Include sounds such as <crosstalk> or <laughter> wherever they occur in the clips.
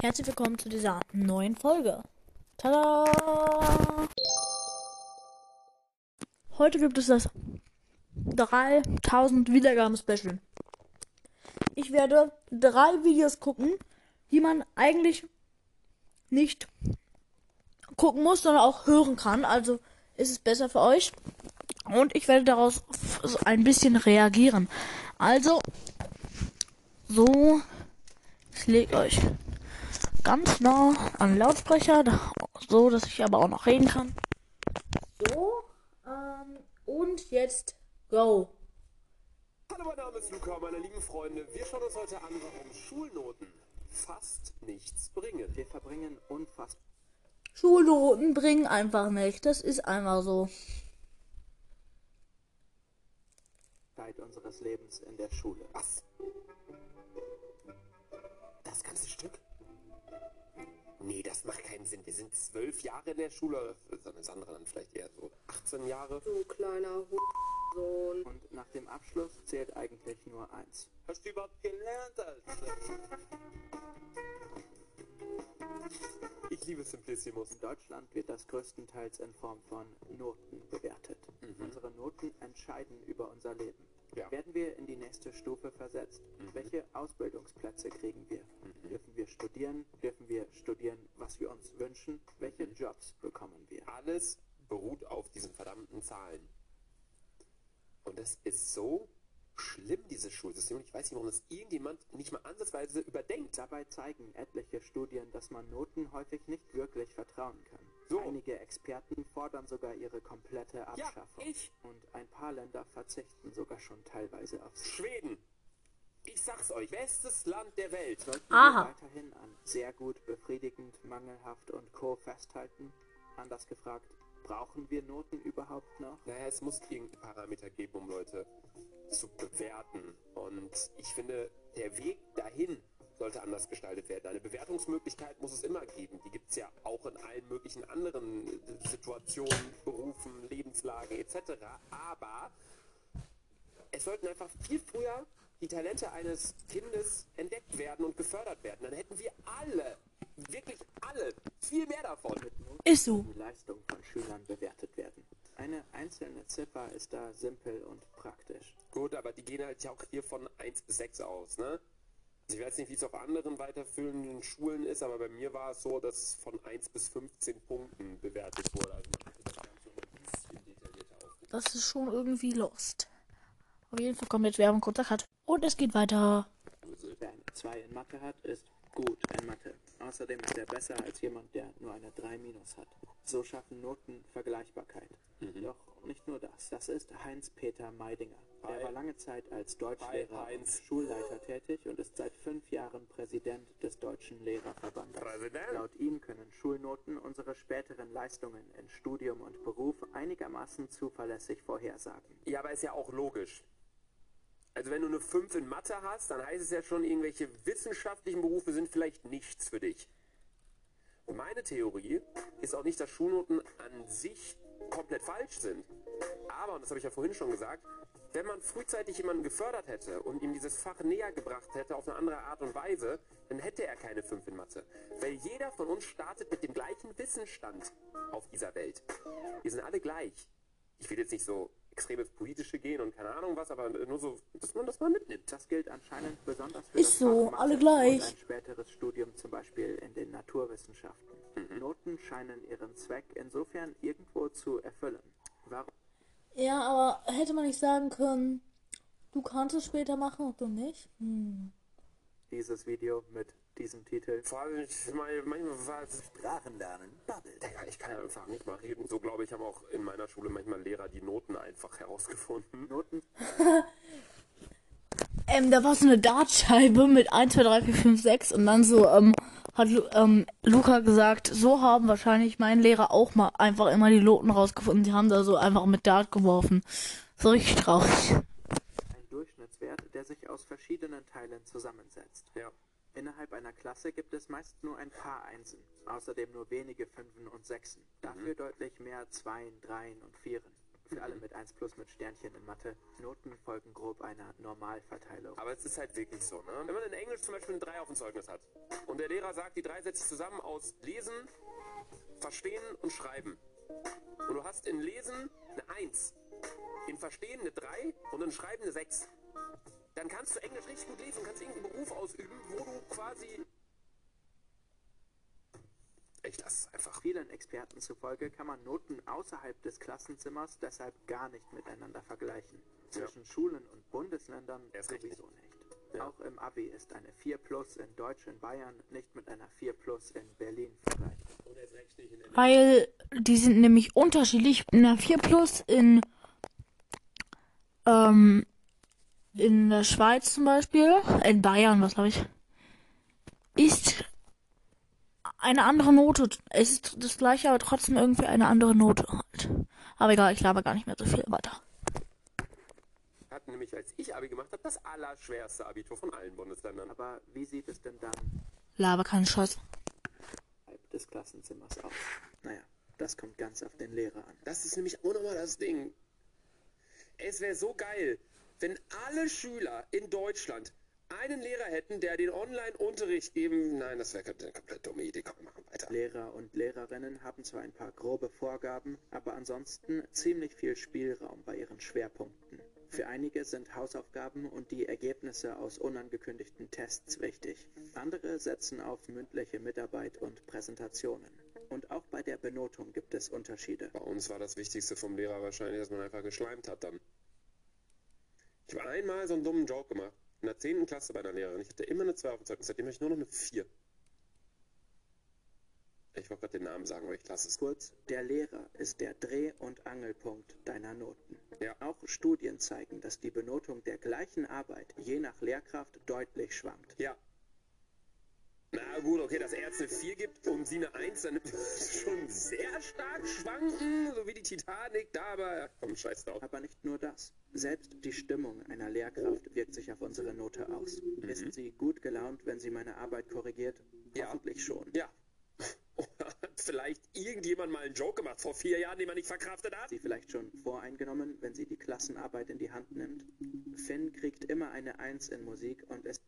Herzlich willkommen zu dieser neuen Folge. Tada! Heute gibt es das 3000 Wiedergaben Special. Ich werde drei Videos gucken, die man eigentlich nicht gucken muss, sondern auch hören kann. Also ist es besser für euch. Und ich werde daraus ein bisschen reagieren. Also, so, ich lege euch ganz nah an den Lautsprecher, so dass ich aber auch noch reden kann. So, ähm, und jetzt go. Hallo, mein Name ist Luca, meine lieben Freunde. Wir schauen uns heute an, warum Schulnoten fast nichts bringen. Wir verbringen unfassbar Schulnoten bringen einfach nicht. Das ist einfach so. Zeit unseres Lebens in der Schule. Was? Das ganze Stück? Nee, das macht keinen Sinn. Wir sind zwölf Jahre in der Schule. Das andere dann vielleicht eher so 18 Jahre. Du kleiner Sohn. Und nach dem Abschluss zählt eigentlich nur eins. Hast du überhaupt gelernt, Alter? Ich liebe Simplissimus. In Deutschland wird das größtenteils in Form von Noten bewertet. Unsere Noten entscheiden über unser Leben. Ja. Werden wir in die nächste Stufe versetzt? Welche Ausbildungsplätze kriegen wir? Dürfen wir studieren? Dürfen wir studieren, was wir uns wünschen? Welche Jobs bekommen wir? Alles beruht auf diesen verdammten Zahlen. Und das ist so schlimm, dieses Schulsystem. Und ich weiß nicht, warum das irgendjemand nicht mal ansatzweise überdenkt. Dabei zeigen etliche Studien, dass man Noten häufig nicht wirklich vertrauen kann. So. Einige Experten fordern sogar ihre komplette Ja, Abschaffung. ich. Und ein paar Länder verzichten sogar schon teilweise auf sie. Schweden. Ich sag's euch, bestes Land der Welt. Sollten Aha. wir weiterhin an sehr gut, befriedigend, mangelhaft und Co. festhalten? Anders gefragt, brauchen wir Noten überhaupt noch? Naja, es muss irgendeinen Parameter geben, um Leute zu bewerten. Und ich finde, der Weg dahin sollte anders gestaltet werden. Eine Bewertungsmöglichkeit muss es immer geben. Die gibt es ja auch in allen möglichen anderen äh, Situationen, Berufen, Lebenslagen etc. Aber es sollten einfach viel früher die Talente eines Kindes entdeckt werden und gefördert werden. Dann hätten wir alle, wirklich alle, viel mehr davon. Ist so. Die Leistung von Schülern bewertet werden. Eine einzelne Ziffer ist da simpel und praktisch. Gut, aber die gehen halt ja auch hier von 1 bis 6 aus, ne? Also ich weiß nicht, wie es auf anderen weiterführenden Schulen ist, aber bei mir war es so, dass es von 1 bis 15 Punkten bewertet wurde. Also man das Ganze noch ein bisschen detaillierter aufgebaut. Das ist schon irgendwie lost. Auf jeden Fall kommt jetzt Werbung kurzer Cut. Und es geht weiter. Wer eine 2 in Mathe hat, ist gut in Mathe. Außerdem ist er besser als jemand, der nur eine 3 minus hat. So schaffen Noten Vergleichbarkeit. Doch nicht nur das. Das ist Heinz-Peter Meidinger. Er war lange Zeit als Deutschlehrer und. Schulleiter tätig und ist seit fünf Jahren Präsident des Deutschen Lehrerverbandes. Präsident? Laut ihm können Schulnoten unsere späteren Leistungen in Studium und Beruf einigermaßen zuverlässig vorhersagen. Ja, aber ist ja auch logisch. Also wenn du eine 5 in Mathe hast, dann heißt es ja schon, irgendwelche wissenschaftlichen Berufe sind vielleicht nichts für dich. Und meine Theorie ist auch nicht, dass Schulnoten an sich komplett falsch sind. Aber, und das habe ich ja vorhin schon gesagt, wenn man frühzeitig jemanden gefördert hätte und ihm dieses Fach näher gebracht hätte auf eine andere Art und Weise, dann hätte er keine 5 in Mathe. Weil jeder von uns startet mit dem gleichen Wissensstand auf dieser Welt. Wir sind alle gleich. Ich will jetzt nicht so extrem ins Politische gehen und keine Ahnung was, aber nur so, dass man das mal mitnimmt. Das gilt anscheinend besonders für Ist das so, Fach Mathe alle gleich. Und ein späteres Studium zum Beispiel in den Naturwissenschaften. Mhm. Noten scheinen ihren Zweck insofern irgendwo zu erfüllen. Warum Ja, aber hätte man nicht sagen können, du kannst es später machen und du nicht? Hm. dieses Video mit diesem Titel? Vor allem, ich meine, manchmal war es, Sprachen lernen, Bubble. Digga, ich kann ja einfach nicht mal reden. So glaube ich, haben auch in meiner Schule manchmal Lehrer die Noten einfach herausgefunden. Noten <laughs> Ähm, da war so eine Dartscheibe mit 1, 2, 3, 4, 5, 6 und dann so, ähm, hat Lu- ähm, Luca gesagt, so haben wahrscheinlich mein Lehrer auch mal einfach immer die Noten rausgefunden. Die haben da so einfach mit Dart geworfen. So richtig traurig. ein Durchschnittswert, der sich aus verschiedenen Teilen zusammensetzt. Ja. Innerhalb einer Klasse gibt es meist nur ein paar Einsen, außerdem nur wenige Fünfen und Sechsen, dafür deutlich mehr Zweien, Dreien und Vieren. Für alle mit 1 plus mit Sternchen in Mathe. Noten folgen grob einer Normalverteilung. Aber es ist halt wirklich so, ne? Wenn man in Englisch zum Beispiel eine 3 auf dem Zeugnis hat und der Lehrer sagt, die drei setzt sich zusammen aus Lesen, Verstehen und Schreiben. Und du hast in Lesen eine 1, in Verstehen eine 3 und in Schreiben eine 6. Dann kannst du Englisch richtig gut lesen und kannst irgendeinen Beruf ausüben, wo du quasi... Lasse es einfach. Vielen Experten zufolge kann man Noten außerhalb des Klassenzimmers deshalb gar nicht miteinander vergleichen. Zwischen Schulen und Bundesländern recht sowieso nicht. Auch im Abi ist eine 4 plus in Deutsch in Bayern nicht mit einer 4 plus in Berlin vergleichbar. Weil die sind nämlich unterschiedlich. Eine 4 Plus in, ähm, in der Schweiz zum Beispiel, in Bayern, was glaube ich, ist eine andere Note. Es ist das gleiche, aber trotzdem irgendwie eine andere Note halt. Aber egal, ich laber gar nicht mehr so viel weiter. Hatten nämlich, als ich Abi gemacht habe, das allerschwerste Abitur von allen Bundesländern. Aber wie sieht es denn dann Laber keinen Scheiß. innerhalb des Klassenzimmers aus? Naja, das kommt ganz auf den Lehrer an. Das ist nämlich auch nochmal das Ding. Es wäre so geil, wenn alle Schüler in Deutschland einen Lehrer hätten, der den Online-Unterricht geben. Nein, das wäre eine komplett dumme Idee. Komm, wir machen weiter. Lehrer und Lehrerinnen haben zwar ein paar grobe Vorgaben, aber ansonsten ziemlich viel Spielraum bei ihren Schwerpunkten. Für einige sind Hausaufgaben und die Ergebnisse aus unangekündigten Tests wichtig. Andere setzen auf mündliche Mitarbeit und Präsentationen. Und auch bei der Benotung gibt es Unterschiede. Bei uns war das Wichtigste vom Lehrer wahrscheinlich, dass man einfach geschleimt hat dann. Ich habe einmal so einen dummen Joke gemacht. In der 10. Klasse bei einer Lehrerin. Ich hatte immer eine 2 auf dem Zeugnis. Seitdem habe ich nur noch eine 4. Ich wollte gerade den Namen sagen, aber ich lasse es. Kurz, der Lehrer ist der Dreh- und Angelpunkt deiner Noten. Ja. Auch Studien zeigen, dass die Benotung der gleichen Arbeit je nach Lehrkraft deutlich schwankt. Ja. Na gut, okay, dass er jetzt eine 4 gibt und sie eine 1, dann <laughs> schon sehr stark schwanken, so wie die Titanic da, aber ja, komm, scheiß drauf. Aber nicht nur das. Selbst die Stimmung einer Lehrkraft wirkt sich auf unsere Note aus. Ist sie gut gelaunt, wenn sie meine Arbeit korrigiert? Ja. Hoffentlich schon. Ja. <laughs> Oder hat vielleicht irgendjemand mal einen Joke gemacht vor vier Jahren, den man nicht verkraftet hat? Sie vielleicht schon voreingenommen, wenn sie die Klassenarbeit in die Hand nimmt? Finn kriegt immer eine Eins in Musik und ist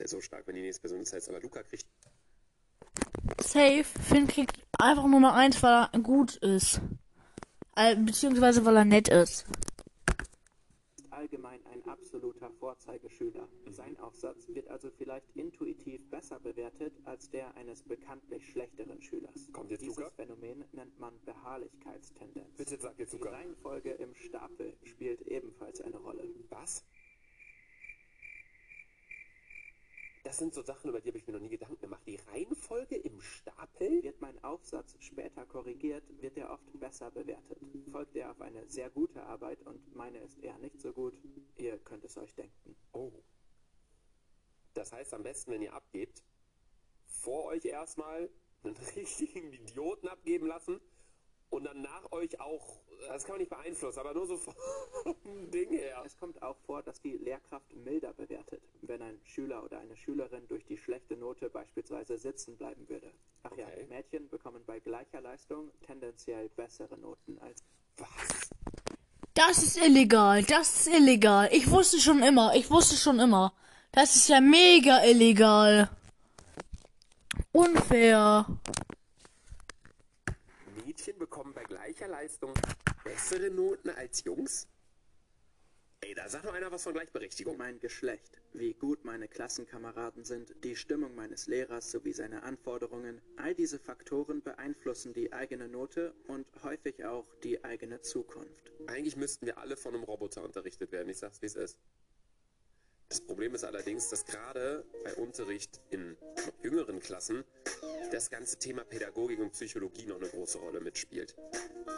wäre so stark, wenn die nächste Person das heißt, aber Luca kriegt. Safe. Finn kriegt einfach nur eine Eins, weil er gut ist. Äh, beziehungsweise weil er nett ist. allgemein ein absoluter Vorzeigeschüler. Sein Aufsatz wird also vielleicht intuitiv besser bewertet als der eines bekanntlich schlechteren Schülers. Kommt jetzt Dieses Luca? Phänomen nennt man Beharrlichkeitstendenz. Bitte sag jetzt Die Luca. Reihenfolge im Stapel spielt ebenfalls eine Rolle. Was? Das sind so Sachen, über die habe ich mir noch nie Gedanken gemacht. Die Reihenfolge im Stapel? Wird mein Aufsatz später korrigiert, wird er oft besser bewertet. Folgt er auf eine sehr gute Arbeit und meine ist eher nicht so gut, ihr könnt es euch denken. Oh. Das heißt am besten, wenn ihr abgebt, vor euch erstmal einen <laughs> richtigen Idioten abgeben lassen und dann nach euch auch, das kann man nicht beeinflussen, aber nur so vom <laughs> Ding her. Es kommt auch vor, dass die Lehrkraft milder bewertet, wenn ein Schüler oder eine Schülerin durch die schlechte Note beispielsweise sitzen bleiben würde. Ach ja, Okay. Mädchen bekommen bei gleicher Leistung tendenziell bessere Noten als Was? Das ist illegal. Das ist illegal. Ich wusste schon immer. Ich wusste schon immer. Das ist ja mega illegal. Unfair. Mädchen bekommen bei gleicher Leistung bessere Noten als Jungs? Ey, da sagt doch einer was von Gleichberechtigung. mein Geschlecht, wie gut meine Klassenkameraden sind, die Stimmung meines Lehrers sowie seine Anforderungen, all diese Faktoren beeinflussen die eigene Note und häufig auch die eigene Zukunft. Eigentlich müssten wir alle von einem Roboter unterrichtet werden. Ich sag's, wie es ist. Das Problem ist allerdings, dass gerade bei Unterricht in jüngeren Klassen das ganze Thema Pädagogik und Psychologie noch eine große Rolle mitspielt.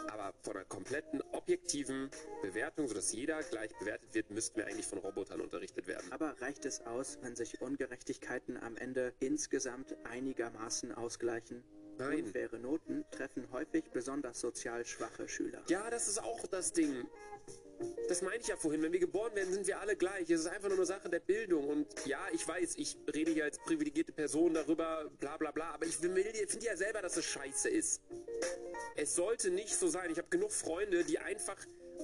Aber von einer kompletten objektiven Bewertung, sodass jeder gleich bewertet wird, müssten wir eigentlich von Robotern unterrichtet werden. Aber reicht es aus, wenn sich Ungerechtigkeiten am Ende insgesamt einigermaßen ausgleichen? Nein. Unfaire Noten treffen häufig besonders sozial schwache Schüler. Ja, das ist auch das Ding. Das meine ich ja vorhin. Wenn wir geboren werden, sind wir alle gleich. Es ist einfach nur eine Sache der Bildung. Und ja, ich weiß, ich rede hier als privilegierte Person darüber, bla bla bla. Aber ich finde ja selber, dass es scheiße ist. Es sollte nicht so sein. Ich habe genug Freunde, die einfach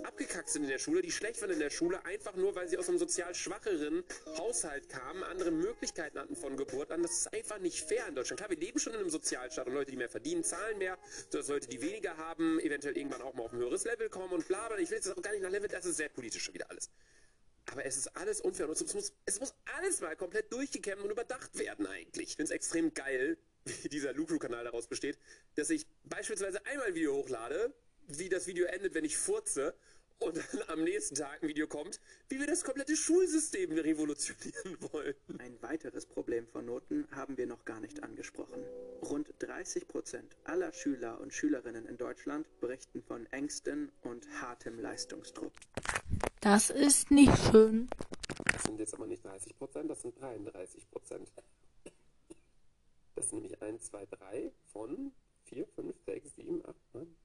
abgekackt sind in der Schule, die schlecht waren in der Schule, einfach nur, weil sie aus einem sozial schwacheren Haushalt kamen, andere Möglichkeiten hatten von Geburt an. Das ist einfach nicht fair in Deutschland. Klar, wir leben schon in einem Sozialstaat und Leute, die mehr verdienen, zahlen mehr, sodass Leute, die weniger haben, eventuell irgendwann auch mal auf ein höheres Level kommen und bla bla. Ich will jetzt auch gar nicht nach Level, das ist sehr politisch schon wieder alles. Aber es ist alles unfair und es muss, es muss alles mal komplett durchgekämmt und überdacht werden eigentlich. Ich finde es extrem geil, <laughs> wie dieser Lukru-Kanal daraus besteht, dass ich beispielsweise einmal ein Video hochlade, wie das Video endet, wenn ich furze und dann am nächsten Tag ein Video kommt, wie wir das komplette Schulsystem revolutionieren wollen. Ein weiteres Problem von Noten haben wir noch gar nicht angesprochen. Rund 30 Prozent aller Schüler und Schülerinnen in Deutschland berichten von Ängsten und hartem Leistungsdruck. Das ist nicht schön. Das sind jetzt aber nicht 30 Prozent, das sind 33 Prozent. Das sind nämlich 1, 2, 3 von 4, 5, 6, 7, 8, 9.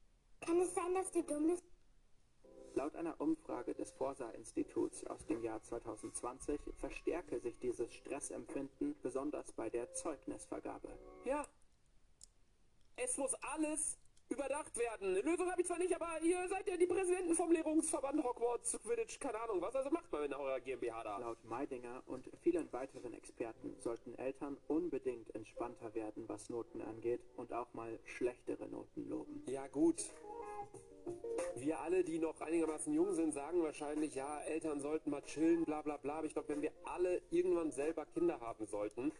Kann es sein, dass du dumm bist? Laut einer Umfrage des Forsa-Instituts aus dem Jahr 2020 verstärke sich dieses Stressempfinden besonders bei der Zeugnisvergabe. Ja. Es muss alles überdacht werden. Eine Lösung habe ich zwar nicht, aber ihr seid ja die Präsidenten vom Lehrungsverband Hogwarts, Quidditch, keine Ahnung was. Also macht mal in eurer GmbH da. Laut Meidinger und vielen weiteren Experten sollten Eltern unbedingt entspannter werden, was Noten angeht und auch mal schlechtere Noten loben. Ja gut. Wir alle, die noch einigermaßen jung sind, sagen wahrscheinlich, ja, Eltern sollten mal chillen, bla bla bla. Aber ich glaube, wenn wir alle irgendwann selber Kinder haben sollten,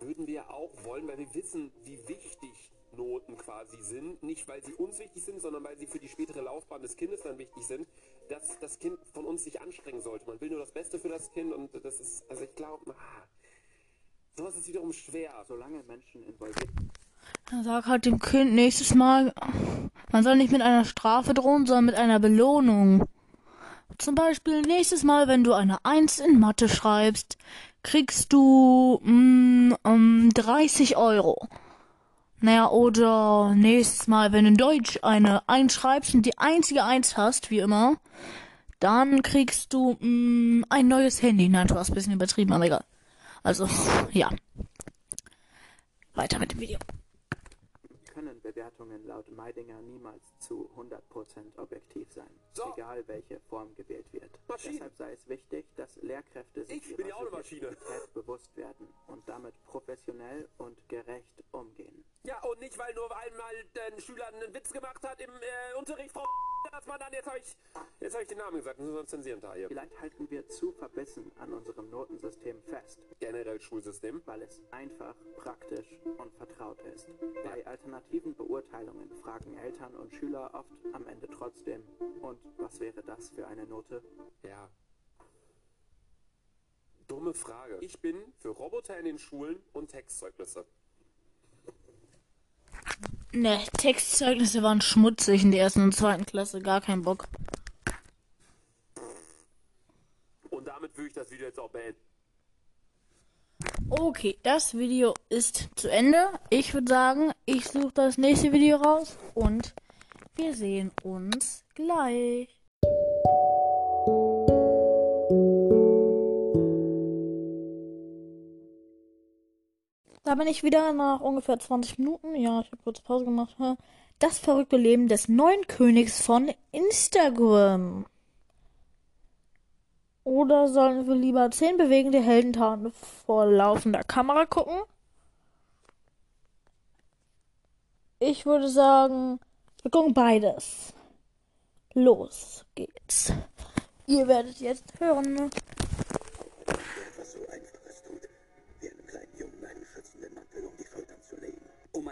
würden wir auch wollen, weil wir wissen, wie wichtig Noten quasi sind. Nicht, weil sie uns wichtig sind, sondern weil sie für die spätere Laufbahn des Kindes dann wichtig sind, dass das Kind von uns sich anstrengen sollte. Man will nur das Beste für das Kind und das ist, also ich glaube, ah, sowas ist wiederum schwer. Solange Menschen involviert Dann sag halt dem Kind nächstes Mal, man soll nicht mit einer Strafe drohen, sondern mit einer Belohnung. Zum Beispiel nächstes Mal, wenn du eine Eins in Mathe schreibst, kriegst du mm, um, 30 Euro. Naja, oder nächstes Mal, wenn du in Deutsch eine Eins schreibst und die einzige Eins hast, wie immer, dann kriegst du mm, ein neues Handy. Nein, du hast ein bisschen übertrieben, aber egal. Also, ja. Weiter mit dem Video. Bewertungen laut Meidinger niemals zu 100% objektiv sein, So. egal welche Form gewählt wird. Maschinen. Deshalb sei es wichtig, dass Lehrkräfte sich Ich ihrer Maschine. Subjektivität bewusst werden und damit professionell und gerecht umgehen. Ja, und nicht, weil nur einmal ein Schüler einen Witz gemacht hat im äh, Unterricht, Frau dass man dann, jetzt habe ich, jetzt habe ich den Namen gesagt, müssen wir uns zensieren da hier. Vielleicht halten wir zu verbissen an unserem Notensystem fest, Generell Schulsystem. weil es einfach, praktisch und vertraut ist. Bei alternativen Beurteilungen fragen Eltern und Schüler oft am Ende trotzdem, und was wäre das für eine Note? Ja. Dumme Frage. Ich bin für Roboter in den Schulen und Textzeugnisse. Ne, Textzeugnisse waren schmutzig in der ersten und zweiten Klasse, gar kein Bock. Und damit würde ich das Video jetzt auch beenden. Okay, das Video ist zu Ende. Ich würde sagen, ich suche das nächste Video raus und wir sehen uns gleich. Da bin ich wieder nach ungefähr 20 Minuten. Ja, ich habe kurz Pause gemacht. Das verrückte Leben des neuen Königs von Instagram. Oder sollen wir lieber 10 bewegende Heldentaten vor laufender Kamera gucken? Ich würde sagen, wir gucken beides. Los geht's. Ihr werdet jetzt hören.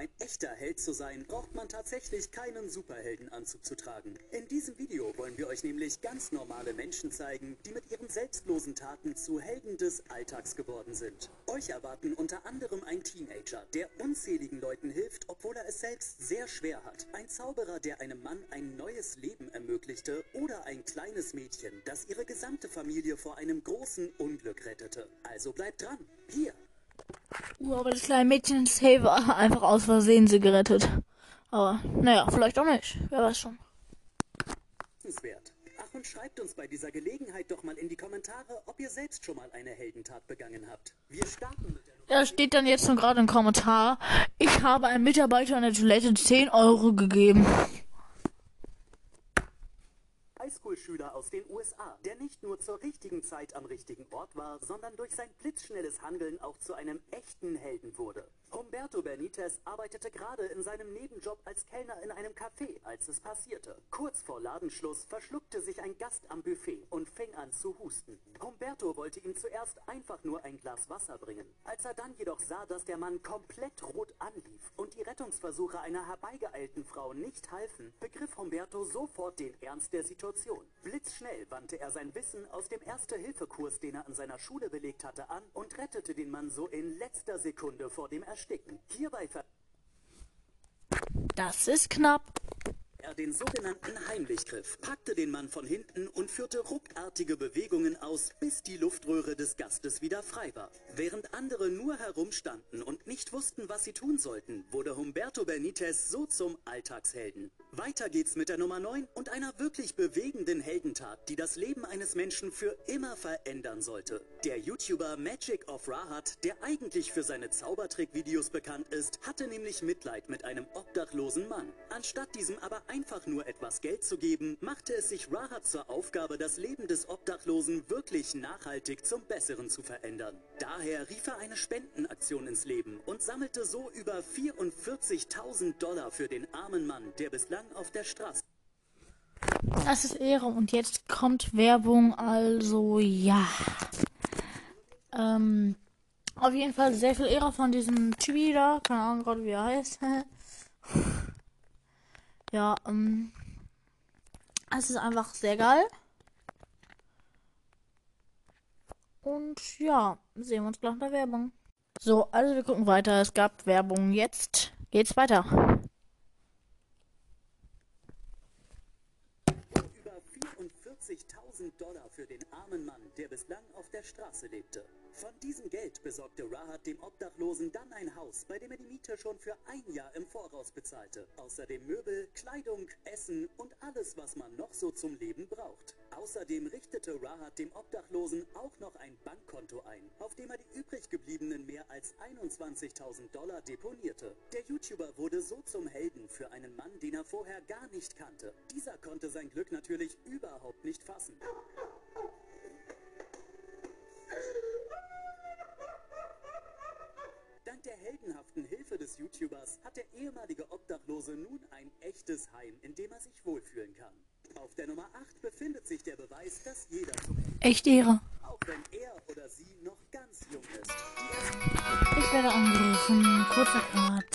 Ein echter Held zu sein, braucht man tatsächlich keinen Superheldenanzug zu tragen. In diesem Video wollen wir euch nämlich ganz normale Menschen zeigen, die mit ihren selbstlosen Taten zu Helden des Alltags geworden sind. Euch erwarten unter anderem ein Teenager, der unzähligen Leuten hilft, obwohl er es selbst sehr schwer hat. Ein Zauberer, der einem Mann ein neues Leben ermöglichte oder ein kleines Mädchen, das ihre gesamte Familie vor einem großen Unglück rettete. Also bleibt dran. Hier Uh, aber das kleine Mädchen ist Saver einfach aus Versehen sie gerettet. Aber naja, vielleicht auch nicht. Wer weiß schon. Ach, und schreibt uns bei dieser Gelegenheit doch mal in die Kommentare, ob ihr selbst schon mal eine Heldentat begangen habt. Wir starten mit der Da steht dann jetzt nur gerade im Kommentar, ich habe einem Mitarbeiter an der Toilette 10 Euro gegeben. Highschool-Schüler. Schüler aus den USA, der nicht nur zur richtigen Zeit am richtigen Ort war, sondern durch sein blitzschnelles Handeln auch zu einem echten Helden wurde. Humberto Benitez arbeitete gerade in seinem Nebenjob als Kellner in einem Café, als es passierte. Kurz vor Ladenschluss verschluckte sich ein Gast am Buffet und fing an zu husten. Humberto wollte ihm zuerst einfach nur ein Glas Wasser bringen. Als er dann jedoch sah, dass der Mann komplett rot anlief und die Rettungsversuche einer herbeigeeilten Frau nicht halfen, begriff Humberto sofort den Ernst der Situation. Blitzschnell wandte er sein Wissen aus dem Erste-Hilfe-Kurs, den er an seiner Schule belegt hatte, an und rettete den Mann so in letzter Sekunde vor dem Ersticken. Hierbei ver Das ist knapp. Er den sogenannten Heimlichgriff, packte den Mann von hinten und führte ruckartige Bewegungen aus, bis die Luftröhre des Gastes wieder frei war. Während andere nur herumstanden und nicht wussten, was sie tun sollten, wurde Humberto Benitez so zum Alltagshelden. Weiter geht's mit der Nummer 9 und einer wirklich bewegenden Heldentat, die das Leben eines Menschen für immer verändern sollte. Der YouTuber Magic of Rahat, der eigentlich für seine Zaubertrick-Videos bekannt ist, hatte nämlich Mitleid mit einem obdachlosen Mann. Anstatt diesem aber einfach nur etwas Geld zu geben, machte es sich Rahat zur Aufgabe, das Leben des Obdachlosen wirklich nachhaltig zum Besseren zu verändern. Daher rief er eine Spendenaktion ins Leben und sammelte so über 44.000 Dollar für den armen Mann, der bislang auf der Straße Das ist Ehre. Und jetzt kommt Werbung. Also ja. Ähm, auf jeden Fall sehr viel Ehre von diesem Typi da. Keine Ahnung gerade, wie er heißt. <laughs> ja, ähm. Es ist einfach sehr geil. Und ja, sehen wir uns gleich nach der Werbung. So, also wir gucken weiter. Es gab Werbung. Jetzt geht's weiter. über 44.000 Dollar für den armen Mann, der bislang auf der Straße lebte. Von diesem Geld besorgte Rahat dem Obdachlosen dann ein Haus, bei dem er die Miete schon für ein Jahr im Voraus bezahlte. Außerdem Möbel, Kleidung, Essen und alles, was man noch so zum Leben braucht. Außerdem richtete Rahat dem Obdachlosen auch noch ein Bankkonto ein, auf dem er die übrig gebliebenen mehr als 21.000 Dollar deponierte. Der YouTuber wurde so zum Helden für einen Mann, den er vorher gar nicht kannte. Dieser konnte sein Glück natürlich überhaupt nicht fassen. Dank der heldenhaften Hilfe des YouTubers hat der ehemalige Obdachlose nun ein echtes Heim, in dem er sich wohlfühlen kann. Auf der Nummer 8 befindet sich der Beweis, dass jeder zum Echt Ehre. auch wenn er oder sie noch ganz jung ist. Ich werde angerufen. Kurzer Cut.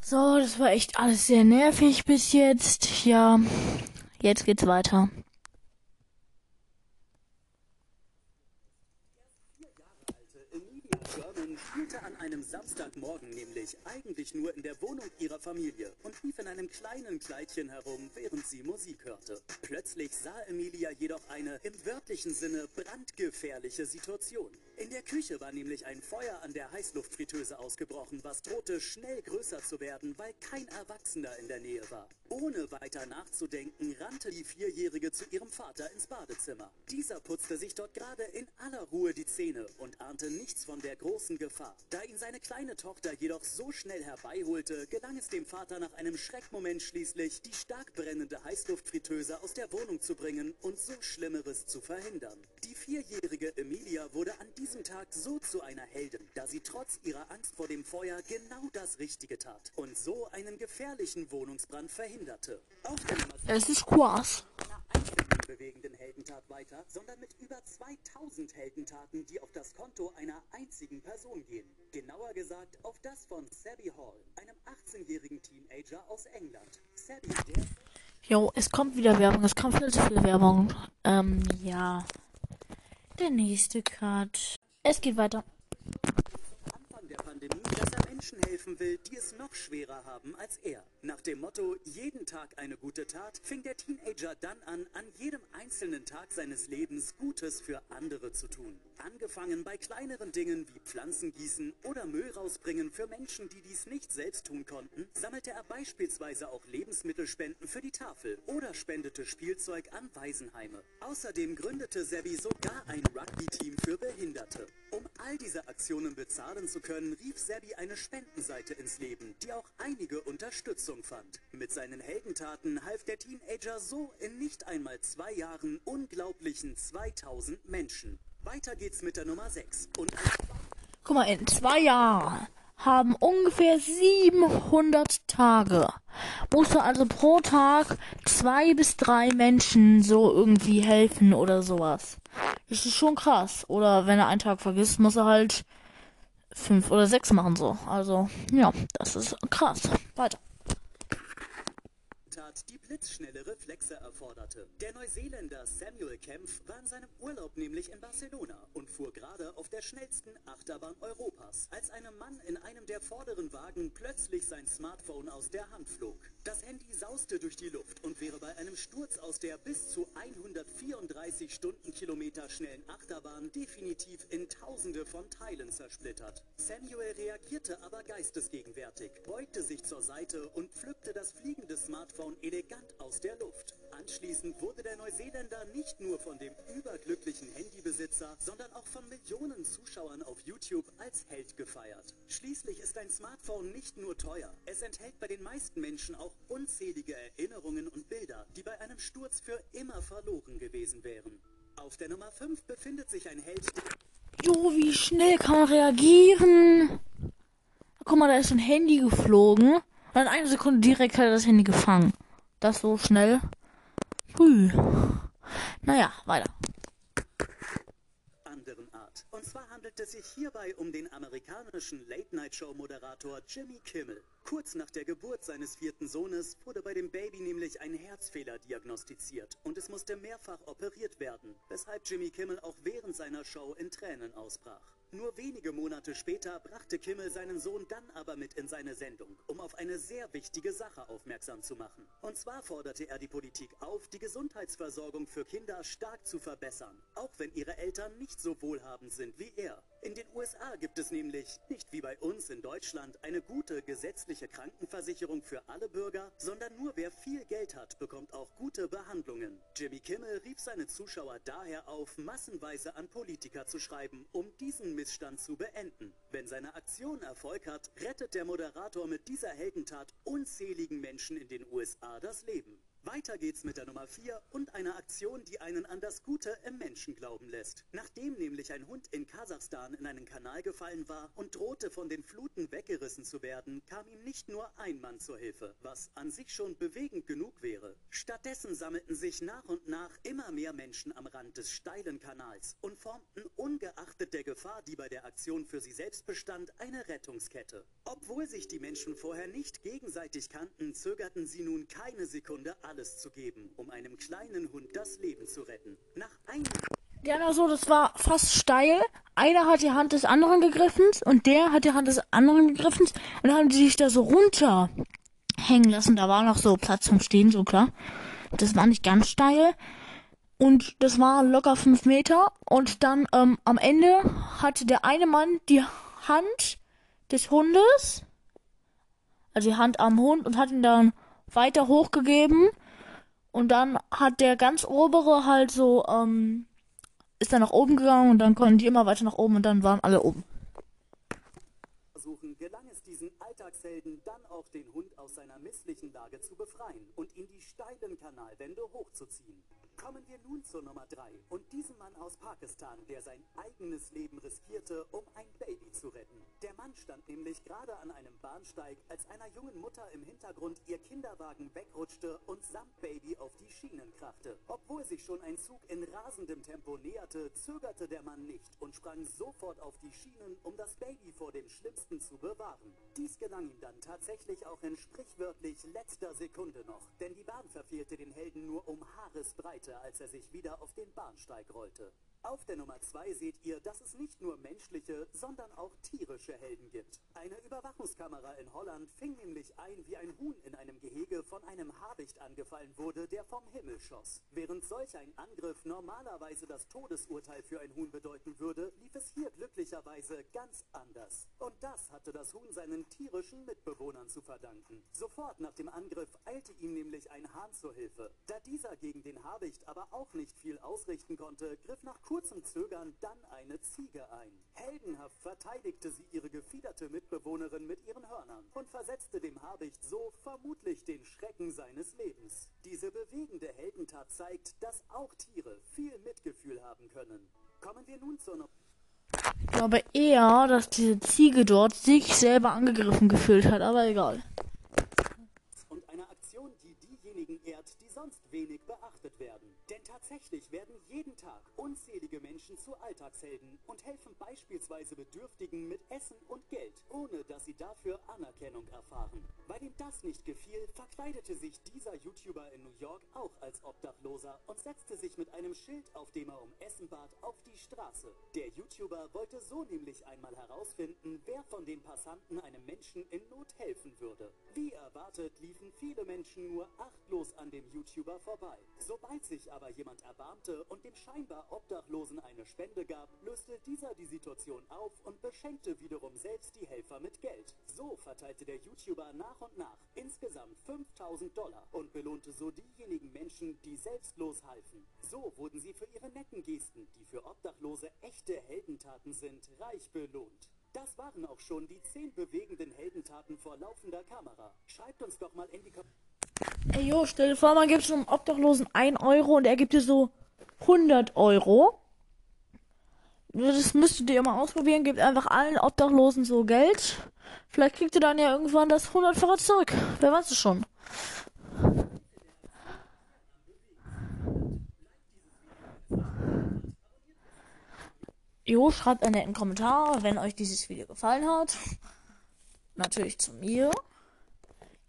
So, das war echt alles sehr nervig bis jetzt. Ja, jetzt geht's weiter. Emilia Sherman spielte an einem Samstagmorgen nämlich eigentlich nur in der Wohnung ihrer Familie und lief in einem kleinen Kleidchen herum, während sie Musik hörte. Plötzlich sah Emilia jedoch eine im wörtlichen Sinne brandgefährliche Situation. In der Küche war nämlich ein Feuer an der Heißluftfritteuse ausgebrochen, was drohte schnell größer zu werden, weil kein Erwachsener in der Nähe war. Ohne weiter nachzudenken, rannte die Vierjährige zu ihrem Vater ins Badezimmer. Dieser putzte sich dort gerade in aller Ruhe die Zähne und ahnte nichts von der großen Gefahr. Da ihn seine kleine Tochter jedoch so schnell herbeiholte, gelang es dem Vater nach einem Schreckmoment schließlich, die stark brennende Heißluftfritteuse aus der Wohnung zu bringen und so Schlimmeres zu verhindern. Die vierjährige Emilia wurde an diesem Tag so zu einer Heldin, da sie trotz ihrer Angst vor dem Feuer genau das Richtige tat und so einen gefährlichen Wohnungsbrand verhinderte. Auch Es ist Quas. bewegenden Heldentat weiter, sondern mit über 2000 Heldentaten, die auf das Konto einer einzigen Person gehen. Genauer gesagt auf das von Sabby Hall, einem 18-jährigen Teenager aus England. Sabby, der Jo, es kommt wieder Werbung. Es kommt viel zu viel Werbung. Ähm, ja. Der nächste Cut. Es geht weiter. Anfang der Pandemie, Menschen helfen will, die es noch schwerer haben als er. Nach dem Motto, jeden Tag eine gute Tat, fing der Teenager dann an, an jedem einzelnen Tag seines Lebens Gutes für andere zu tun. Angefangen bei kleineren Dingen wie Pflanzen gießen oder Müll rausbringen für Menschen, die dies nicht selbst tun konnten, sammelte er beispielsweise auch Lebensmittelspenden für die Tafel oder spendete Spielzeug an Waisenheime. Außerdem gründete Sebi sogar ein Rugby-Team für Behinderte. Um all diese Aktionen bezahlen zu können, rief Sebi eine Spendenseite ins Leben, die auch einige Unterstützung fand. Mit seinen Heldentaten half der Teenager so in nicht einmal zwei Jahren unglaublichen 2000 Menschen. Weiter geht's mit der Nummer 6. Und Guck mal, in zwei Jahren haben ungefähr 700 Tage. Musst du also pro Tag zwei bis drei Menschen so irgendwie helfen oder sowas. Ist schon krass. Oder wenn er einen Tag vergisst, muss er halt fünf oder sechs machen so. Also, ja, das ist krass. Weiter. Tat, die blitzschnelle Reflexe erforderte. Der Neuseeländer Samuel Kempf war in seinem Urlaub nämlich in Barcelona und fuhr gerade auf der schnellsten Achterbahn Europas, als einem Mann in einem der vorderen Wagen plötzlich sein Smartphone aus der Hand flog. Das Handy sauste durch die Luft und wäre bei einem Sturz aus der bis zu 134 Stundenkilometer schnellen Achterbahn definitiv in Tausende von Teilen zersplittert. Samuel reagierte aber geistesgegenwärtig, beugte sich zur Seite und pflückte das fliegende Smartphone elegant aus der Luft. Anschließend wurde der Neuseeländer nicht nur von dem überglücklichen Handybesitzer, sondern auch von Millionen Zuschauern auf YouTube als Held gefeiert. Schließlich ist ein Smartphone nicht nur teuer, es enthält bei den meisten Menschen auch unzählige Erinnerungen und Bilder, die bei einem Sturz für immer verloren gewesen wären. Auf der Nummer 5 befindet sich ein Held, Jo, wie schnell kann man reagieren? Guck mal, da ist ein Handy geflogen. In einer Sekunde direkt hat er das Handy gefangen. Das so schnell. Hui. Naja, weiter. anderen Art. Und zwar handelt es sich hierbei um den amerikanischen Late-Night-Show-Moderator Jimmy Kimmel. Kurz nach der Geburt seines vierten Sohnes wurde bei dem Baby nämlich ein Herzfehler diagnostiziert und es musste mehrfach operiert werden, weshalb Jimmy Kimmel auch während seiner Show in Tränen ausbrach. Nur wenige Monate später brachte Kimmel seinen Sohn dann aber mit in seine Sendung, um auf eine sehr wichtige Sache aufmerksam zu machen. Und zwar forderte er die Politik auf, die Gesundheitsversorgung für Kinder stark zu verbessern, auch wenn ihre Eltern nicht so wohlhabend sind wie er. In den USA gibt es nämlich, nicht wie bei uns in Deutschland, eine gute gesetzliche Krankenversicherung für alle Bürger, sondern nur wer viel Geld hat, bekommt auch gute Behandlungen. Jimmy Kimmel rief seine Zuschauer daher auf, massenweise an Politiker zu schreiben, um diesen Missstand zu beenden. Wenn seine Aktion Erfolg hat, rettet der Moderator mit dieser Heldentat unzähligen Menschen in den USA das Leben. Weiter geht's mit der Nummer 4 und einer Aktion, die einen an das Gute im Menschen glauben lässt. Nachdem nämlich ein Hund in Kasachstan in einen Kanal gefallen war und drohte von den Fluten weggerissen zu werden, kam ihm nicht nur ein Mann zur Hilfe, was an sich schon bewegend genug wäre. Stattdessen sammelten sich nach und nach immer mehr Menschen am Rand des steilen Kanals und formten ungeachtet der Gefahr, die bei der Aktion für sie selbst bestand, eine Rettungskette. Obwohl sich die Menschen vorher nicht gegenseitig kannten, zögerten sie nun keine Sekunde alles zu geben, um einem kleinen Hund das Leben zu retten. Nach einem Ja, so, das war fast steil. Einer hat die Hand des anderen gegriffen und der hat die Hand des anderen gegriffen und dann haben die sich da so runter hängen lassen. Da war noch so Platz zum Stehen, so klar. Das war nicht ganz steil. Und das war locker fünf Meter. Und dann ähm, am Ende hatte der eine Mann die Hand des Hundes, also die Hand am Hund, und hat ihn dann weiter hochgegeben. Und dann hat der ganz obere halt so, ähm, ist dann nach oben gegangen und dann konnten die immer weiter nach oben und dann waren alle oben. Versuchen gelang es diesen Alltagshelden dann auch den Hund aus seiner misslichen Lage zu befreien und ihn die steilen Kanalwände hochzuziehen. Kommen wir nun zur Nummer 3 und diesem Mann aus Pakistan, der sein eigenes Leben riskierte, um ein Baby zu retten. Der Mann stand nämlich gerade an einem Bahnsteig, als einer jungen Mutter im Hintergrund ihr Kinderwagen wegrutschte und samt Baby auf die Schienen krachte. Obwohl sich schon ein Zug in rasendem Tempo näherte, zögerte der Mann nicht und sprang sofort auf die Schienen, um das Baby vor dem Schlimmsten zu bewahren. Dies gelang ihm dann tatsächlich auch in sprichwörtlich letzter Sekunde noch, denn die Bahn verfehlte den Helden nur um Haaresbreite, als er sich wieder auf den Bahnsteig rollte. Auf der Nummer 2 seht ihr, dass es nicht nur menschliche, sondern auch tierische Helden gibt. Eine Überwachungskamera in Holland fing nämlich ein, wie ein Huhn in einem einem Habicht angefallen wurde, der vom Himmel schoss. Während solch ein Angriff normalerweise das Todesurteil für ein Huhn bedeuten würde, lief es hier glücklicherweise ganz anders. Und das hatte das Huhn seinen tierischen Mitbewohnern zu verdanken. Sofort nach dem Angriff eilte ihm nämlich ein Hahn zur Hilfe. Da dieser gegen den Habicht aber auch nicht viel ausrichten konnte, griff nach kurzem Zögern dann eine Ziege ein. Heldenhaft verteidigte sie ihre gefiederte Mitbewohnerin mit ihren Hörnern und versetzte dem Habicht so vermutlich den Schrecken seines Lebens. Diese bewegende Heldentat zeigt, dass auch Tiere viel Mitgefühl haben können. Kommen wir nun zur Ich glaube eher, dass diese Ziege dort sich selber angegriffen gefühlt hat, aber egal. und einer Aktion, die diejenigen ehrt, die sonst wenig beachtet werden. Denn tatsächlich werden jeden Tag unzählige Menschen zu Alltagshelden und helfen beispielsweise Bedürftigen mit Essen und Geld, ohne dass sie dafür Anerkennung erfahren. Weil ihm das nicht gefiel, verkleidete sich dieser YouTuber in New York auch als Obdachloser und setzte sich mit einem Schild, auf dem er um Essen bat, auf die Straße. Der YouTuber wollte so nämlich einmal herausfinden, wer von den Passanten einem Menschen in Not helfen würde. Wie erwartet liefen viele Menschen nur achtlos an dem YouTuber vorbei. Sobald sich aber jemand erbarmte und dem scheinbar Obdachlosen eine Spende gab, löste dieser die Situation auf und beschenkte wiederum selbst die Helfer mit Geld. So verteilte der YouTuber nach und nach insgesamt 5000 Dollar und belohnte so diejenigen Menschen, die selbstlos halfen. So wurden sie für ihre netten Gesten, die für Obdachlose echte Heldentaten sind, reich belohnt. Das waren auch schon die 10 bewegenden Heldentaten vor laufender Kamera. Schreibt uns doch mal in die Kommentare. Ey, jo, stell dir vor, man gibt einem Obdachlosen 1 Euro und er gibt dir so 100 Euro. Das müsstet ihr mal ausprobieren. Gebt einfach allen Obdachlosen so Geld. Vielleicht kriegt ihr dann ja irgendwann das 100-fache zurück. Wer weiß es schon. Jo, schreibt einen netten Kommentar, wenn euch dieses Video gefallen hat. Natürlich zu mir.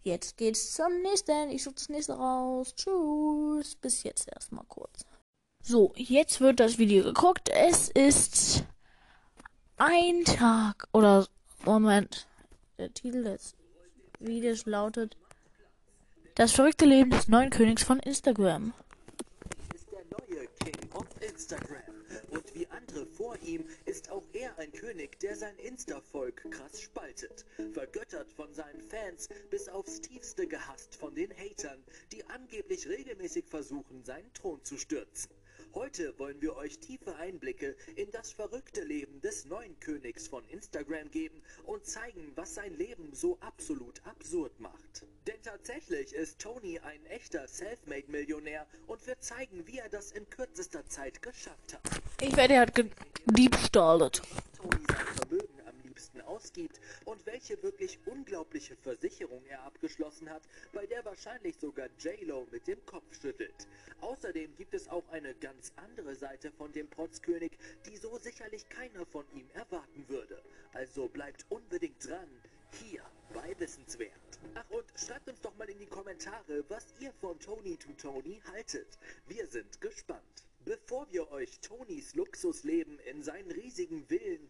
Jetzt geht's zum nächsten. Ich suche das nächste raus. Tschüss. Bis jetzt erstmal kurz. So, jetzt wird das Video geguckt. Es ist ein Tag oder Moment. Der Titel des Videos lautet Das verrückte Leben des neuen Königs von Instagram. Instagram. Andere vor ihm ist auch er ein König, der sein Insta-Volk krass spaltet. Vergöttert von seinen Fans, bis aufs tiefste gehasst von den Hatern, die angeblich regelmäßig versuchen, seinen Thron zu stürzen. Heute wollen wir euch tiefe Einblicke in das verrückte Leben des neuen Königs von Instagram geben und zeigen, was sein Leben so absolut absurd macht. Denn tatsächlich ist Tony ein echter Selfmade-Millionär und wir zeigen, wie er das in kürzester Zeit geschafft hat. Ich werde er hat gediebstahlet. Tony sein Vermögen liebsten ausgibt und welche wirklich unglaubliche Versicherung er abgeschlossen hat, bei der wahrscheinlich sogar J-Lo mit dem Kopf schüttelt. Außerdem gibt es auch eine ganz andere Seite von dem Protzkönig, die so sicherlich keiner von ihm erwarten würde. Also bleibt unbedingt dran, hier bei Wissenswert. Ach und schreibt uns doch mal in die Kommentare, was ihr von Tony to Tony haltet. Wir sind gespannt. Bevor wir euch Tonys Luxusleben in seinen riesigen Villen,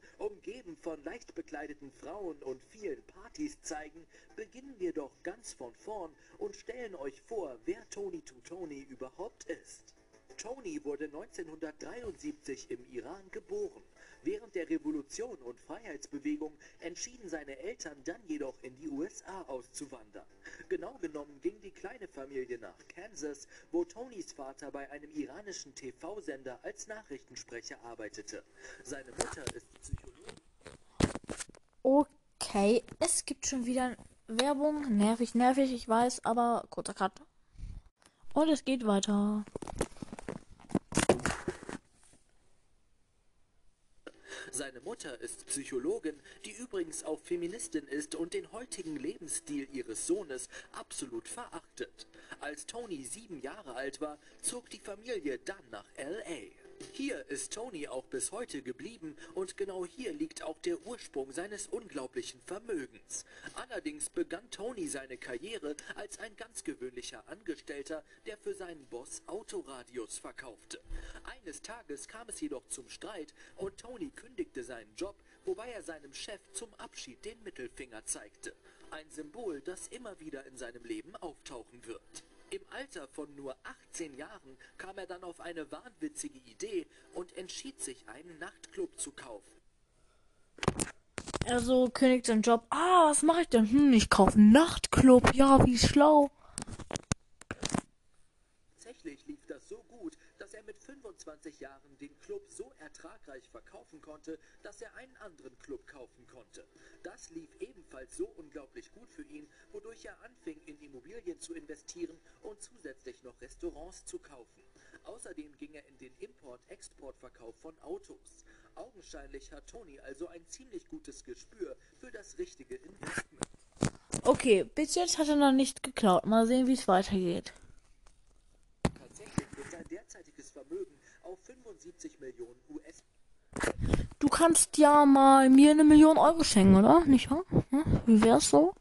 von leicht bekleideten Frauen und vielen Partys zeigen, beginnen wir doch ganz von vorn und stellen euch vor, wer Tony to Tony überhaupt ist. Tony wurde 1973 im Iran geboren. Während der Revolution und Freiheitsbewegung entschieden seine Eltern dann jedoch in die USA auszuwandern. Genau genommen ging die kleine Familie nach Kansas, wo Tonys Vater bei einem iranischen TV-Sender als Nachrichtensprecher arbeitete. Seine Mutter ist Psychologin. Okay, es gibt schon wieder Werbung. Nervig, nervig, ich weiß, aber kurzer Cut. Und es geht weiter. Seine Mutter ist Psychologin, die übrigens auch Feministin ist und den heutigen Lebensstil ihres Sohnes absolut verachtet. Als Tony sieben Jahre alt war, zog die Familie dann nach LA. Hier ist Tony auch bis heute geblieben und genau hier liegt auch der Ursprung seines unglaublichen Vermögens. Allerdings begann Tony seine Karriere als ein ganz gewöhnlicher Angestellter, der für seinen Boss Autoradios verkaufte. Eines Tages kam es jedoch zum Streit und Tony kündigte seinen Job, wobei er seinem Chef zum Abschied den Mittelfinger zeigte. Ein Symbol, das immer wieder in seinem Leben auftauchen wird. Im Alter von nur 18 Jahren kam er dann auf eine wahnwitzige Idee und entschied sich, einen Nachtclub zu kaufen. Er so kündigt seinen Job. Ah, was mache ich denn? Hm, ich kaufe einen Nachtclub. Ja, wie schlau. Tatsächlich lief das so gut, dass er mit 25 Jahren den Club so ertragreich verkaufen konnte, dass er einen anderen Club kaufen konnte. Das lief ebenfalls so unglaublich gut für ihn, wodurch er anfing, in Immobilien zu investieren und zusätzlich noch Restaurants zu kaufen. Außerdem ging er in den Import-Export-Verkauf von Autos. Augenscheinlich hat Tony also ein ziemlich gutes Gespür für das richtige Investment. Okay, bis jetzt hat er noch nicht geklaut. Mal sehen, wie es weitergeht. Derzeitiges Vermögen auf 75 Millionen US Du kannst ja mal mir eine Million Euro schenken, oder? Nicht wahr? Hm? Wie wär's so?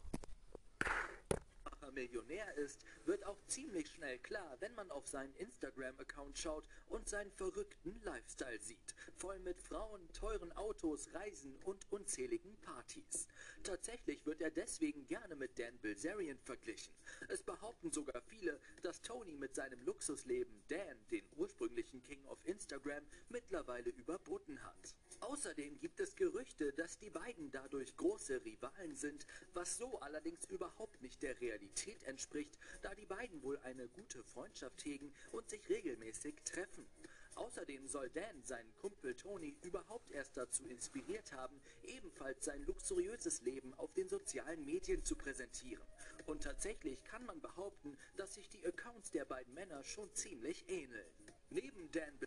Millionär ist, wird auch ziemlich schnell klar, wenn man auf seinen Instagram-Account schaut und seinen verrückten Lifestyle sieht. Voll mit Frauen, teuren Autos, Reisen und unzähligen Partys. Tatsächlich wird er deswegen gerne mit Dan Bilzerian verglichen. Es behaupten sogar viele, dass Tony mit seinem Luxusleben Dan, den ursprünglichen King of Instagram, mittlerweile überboten hat. Außerdem gibt es Gerüchte, dass die beiden dadurch große Rivalen sind, was so allerdings überhaupt nicht der Realität entspricht, da die beiden wohl eine gute Freundschaft hegen und sich regelmäßig treffen. Außerdem soll Dan seinen Kumpel Tony überhaupt erst dazu inspiriert haben, ebenfalls sein luxuriöses Leben auf den sozialen Medien zu präsentieren. Und tatsächlich kann man behaupten, dass sich die Accounts der beiden Männer schon ziemlich ähneln. Neben Dan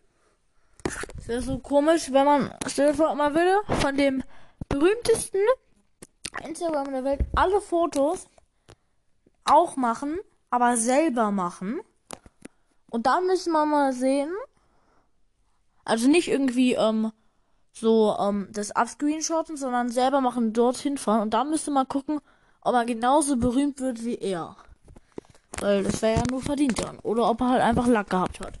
Es wäre so komisch, wenn man, stell dir vor, man würde von dem berühmtesten Instagram der Welt alle Fotos auch machen, aber selber machen. Und dann müssen wir mal sehen, also nicht irgendwie ähm, so ähm, das abscreenshotten, sondern selber machen, dorthin fahren. Und dann müsste man gucken, ob er genauso berühmt wird wie er. Weil das wäre ja nur verdient dann. Oder ob er halt einfach Lack gehabt hat.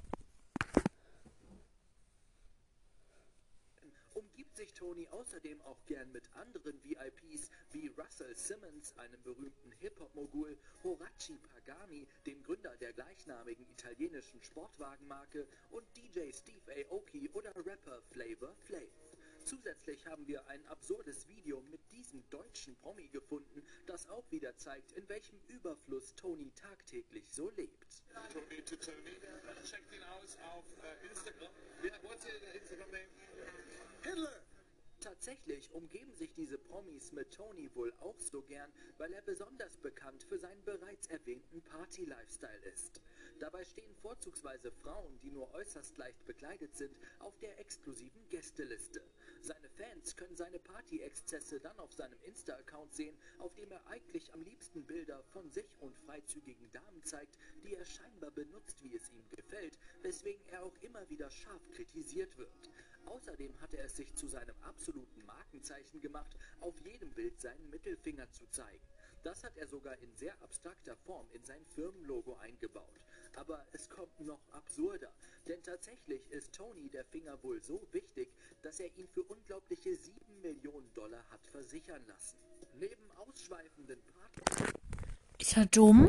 umgibt sich Tony außerdem auch gern mit anderen VIPs wie Russell Simmons, einem berühmten Hip-Hop-Mogul, Horaci Pagani, dem Gründer der gleichnamigen italienischen Sportwagenmarke und DJ Steve Aoki oder Rapper Flavor Flav. Zusätzlich haben wir ein absurdes Video mit diesem deutschen Promi gefunden, das auch wieder zeigt, in welchem Überfluss Tony tagtäglich so lebt. Tony to Tony. Checkt ihn aus auf äh, Instagram. Ja, what's your Instagram name? Hitler! Tatsächlich umgeben sich diese Promis mit Tony wohl auch so gern, weil er besonders bekannt für seinen bereits erwähnten Party-Lifestyle ist. Dabei stehen vorzugsweise Frauen, die nur äußerst leicht bekleidet sind, auf der exklusiven Gästeliste. Seine Fans können seine Party-Exzesse dann auf seinem Insta-Account sehen, auf dem er eigentlich am liebsten Bilder von sich und freizügigen Damen zeigt, die er scheinbar benutzt, wie es ihm gefällt, weswegen er auch immer wieder scharf kritisiert wird. Außerdem hat er es sich zu seinem absoluten Markenzeichen gemacht, auf jedem Bild seinen Mittelfinger zu zeigen. Das hat er sogar in sehr abstrakter Form in sein Firmenlogo eingebaut. Aber es kommt noch absurder, denn tatsächlich ist Tony der Finger wohl so wichtig, dass er ihn für unglaubliche 7 Millionen Dollar hat versichern lassen. Neben ausschweifenden Partnern Ist er dumm?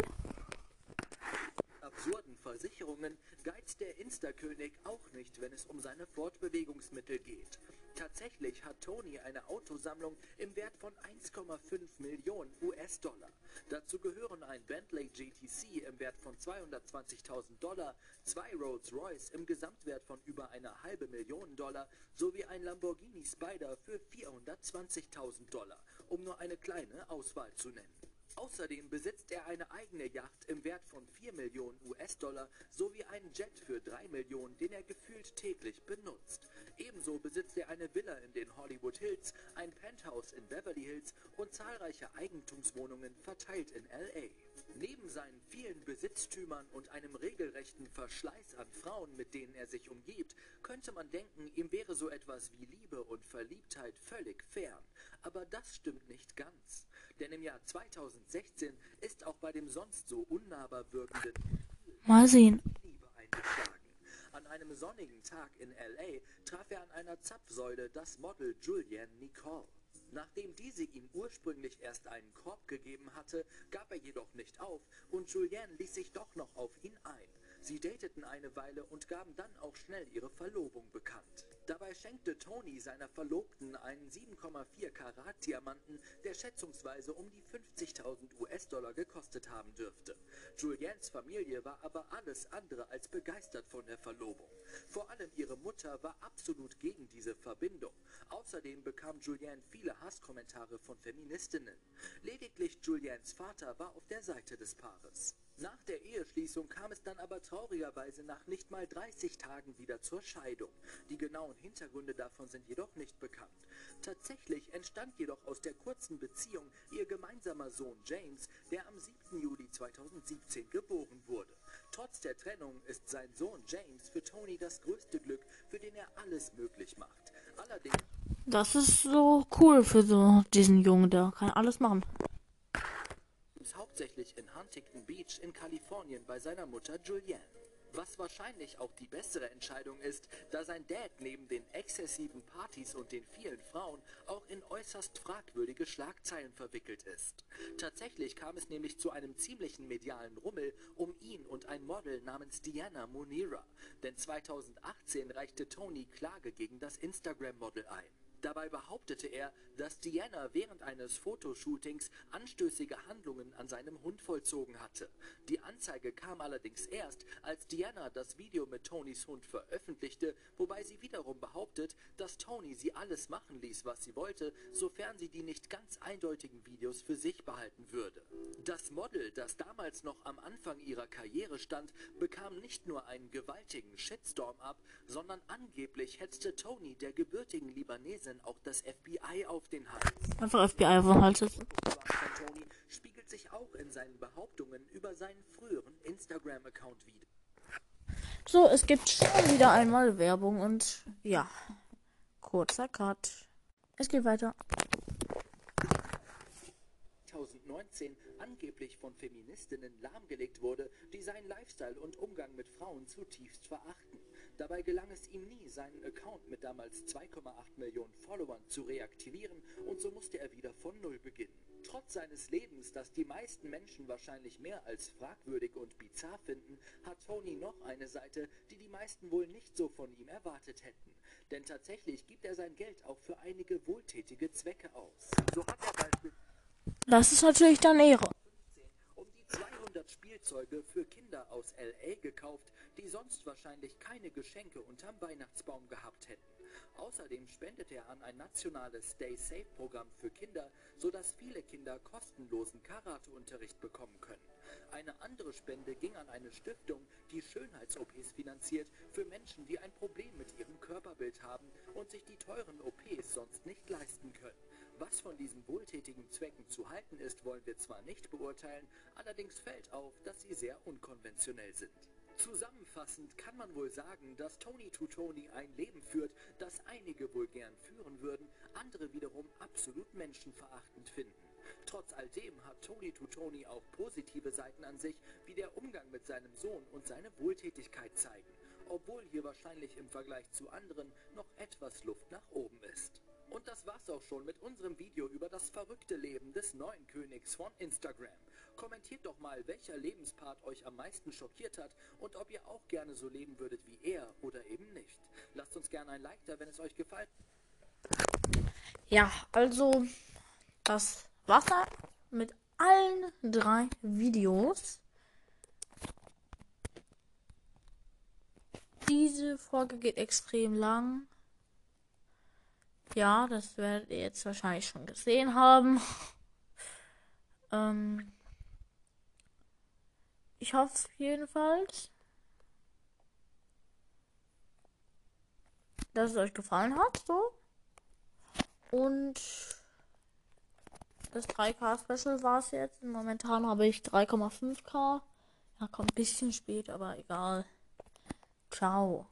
Absurden Versicherungen geizt der Insta-König auch nicht, wenn es um seine Fortbewegungsmittel geht. Tatsächlich hat Tony eine Autosammlung im Wert von 1,5 Millionen US-Dollar. Dazu gehören ein Bentley GTC im Wert von 220.000 Dollar, zwei Rolls-Royce im Gesamtwert von über einer halbe Million Dollar sowie ein Lamborghini Spider für 420.000 Dollar, um nur eine kleine Auswahl zu nennen. Außerdem besitzt er eine eigene Yacht im Wert von 4 Millionen US-Dollar sowie einen Jet für 3 Millionen, den er gefühlt täglich benutzt. Ebenso besitzt er eine Villa in den Hollywood Hills, ein Penthouse in Beverly Hills und zahlreiche Eigentumswohnungen verteilt in LA. Neben seinen vielen Besitztümern und einem regelrechten Verschleiß an Frauen, mit denen er sich umgibt, könnte man denken, ihm wäre so etwas wie Liebe und Verliebtheit völlig fern. Aber das stimmt nicht ganz. Denn im Jahr 2016 ist auch bei dem sonst so unnahbar wirkenden Mal sehen. Liebe eingeschlagen. An einem sonnigen Tag in LA traf er an einer Zapfsäule das Model Julianne Nicole. Nachdem diese ihm ursprünglich erst einen Korb gegeben hatte, gab er jedoch nicht auf und Julianne ließ sich doch noch auf ihn ein. Sie dateten eine Weile und gaben dann auch schnell ihre Verlobung bekannt. Dabei schenkte Tony seiner Verlobten einen 7,4 Karat Diamanten, der schätzungsweise um die 50.000 US-Dollar gekostet haben dürfte. Julians Familie war aber alles andere als begeistert von der Verlobung. Vor allem ihre Mutter war absolut gegen diese Verbindung. Außerdem bekam Julianne viele Hasskommentare von Feministinnen. Lediglich Julians Vater war auf der Seite des Paares. Nach der Eheschließung kam es dann aber traurigerweise nach nicht mal 30 Tagen wieder zur Scheidung. Die genauen Hintergründe davon sind jedoch nicht bekannt. Tatsächlich entstand jedoch aus der kurzen Beziehung ihr gemeinsamer Sohn James, der am 7. Juli 2017 geboren wurde. Trotz der Trennung ist sein Sohn James für Tony das größte Glück, für den er alles möglich macht. Allerdings Das ist so cool für so diesen Jungen, der kann alles machen. Hauptsächlich in Huntington Beach in Kalifornien bei seiner Mutter Julianne. Was wahrscheinlich auch die bessere Entscheidung ist, da sein Dad neben den exzessiven Partys und den vielen Frauen auch in äußerst fragwürdige Schlagzeilen verwickelt ist. Tatsächlich kam es nämlich zu einem ziemlichen medialen Rummel um ihn und ein Model namens Diana Munira, denn 2018 reichte Tony Klage gegen das Instagram-Model ein. Dabei behauptete er, dass Diana während eines Fotoshootings anstößige Handlungen an seinem Hund vollzogen hatte. Die Anzeige kam allerdings erst, als Diana das Video mit Tonys Hund veröffentlichte, wobei sie wiederum behauptet, dass Tony sie alles machen ließ, was sie wollte, sofern sie die nicht ganz eindeutigen Videos für sich behalten würde. Das Model, das damals noch am Anfang ihrer Karriere stand, bekam nicht nur einen gewaltigen Shitstorm ab, sondern angeblich hetzte Tony der gebürtigen Libanesin auch das FBI auf den Hals. Einfach FBI auf den Hals setzen. Tony spiegelt sich auch in seinen Behauptungen über seinen früheren Instagram-Account wider. So, es gibt schon wieder einmal Werbung und ja, kurzer Cut. Es geht weiter. 2019 angeblich von Feministinnen lahmgelegt wurde, die seinen Lifestyle und Umgang mit Frauen zutiefst verachten. Dabei gelang es ihm nie, seinen Account mit damals 2,8 Millionen Followern zu reaktivieren und so musste er wieder von Null beginnen. Trotz seines Lebens, das die meisten Menschen wahrscheinlich mehr als fragwürdig und bizarr finden, hat Tony noch eine Seite, die die meisten wohl nicht so von ihm erwartet hätten. Denn tatsächlich gibt er sein Geld auch für einige wohltätige Zwecke aus. So hat er Das ist natürlich dann Ehre. Um die 200 Spielzeuge für Kinder aus LA gekauft, die sonst wahrscheinlich keine Geschenke unterm Weihnachtsbaum gehabt hätten. Außerdem spendet er an ein nationales Stay Safe Programm für Kinder, sodass viele Kinder kostenlosen Karateunterricht bekommen können. Eine andere Spende ging an eine Stiftung, die Schönheits-OPs finanziert für Menschen, die ein Problem mit ihrem Körperbild haben und sich die teuren OPs sonst nicht leisten können. Was von diesen wohltätigen Zwecken zu halten ist, wollen wir zwar nicht beurteilen, allerdings fällt auf, dass sie sehr unkonventionell sind. Zusammenfassend kann man wohl sagen, dass Tony to Tony ein Leben führt, das einige wohl gern führen würden, andere wiederum absolut menschenverachtend finden. Trotz all dem hat Tony to Tony auch positive Seiten an sich, wie der Umgang mit seinem Sohn und seine Wohltätigkeit zeigen, obwohl hier wahrscheinlich im Vergleich zu anderen noch etwas Luft nach oben ist. Und das war's auch schon mit unserem Video über das verrückte Leben des neuen Königs von Instagram. Kommentiert doch mal, welcher Lebenspart euch am meisten schockiert hat und ob ihr auch gerne so leben würdet wie er oder eben nicht. Lasst uns gerne ein Like da, wenn es euch gefallen Ja, also das war's mit allen drei Videos. Diese Folge geht extrem lang. Ja, das werdet ihr jetzt wahrscheinlich schon gesehen haben. ähm, ich hoffe jedenfalls, dass es euch gefallen hat. So. Und das 3K-Special war es jetzt. Momentan habe ich 3,5K. Ja, kommt ein bisschen spät, aber egal. Ciao.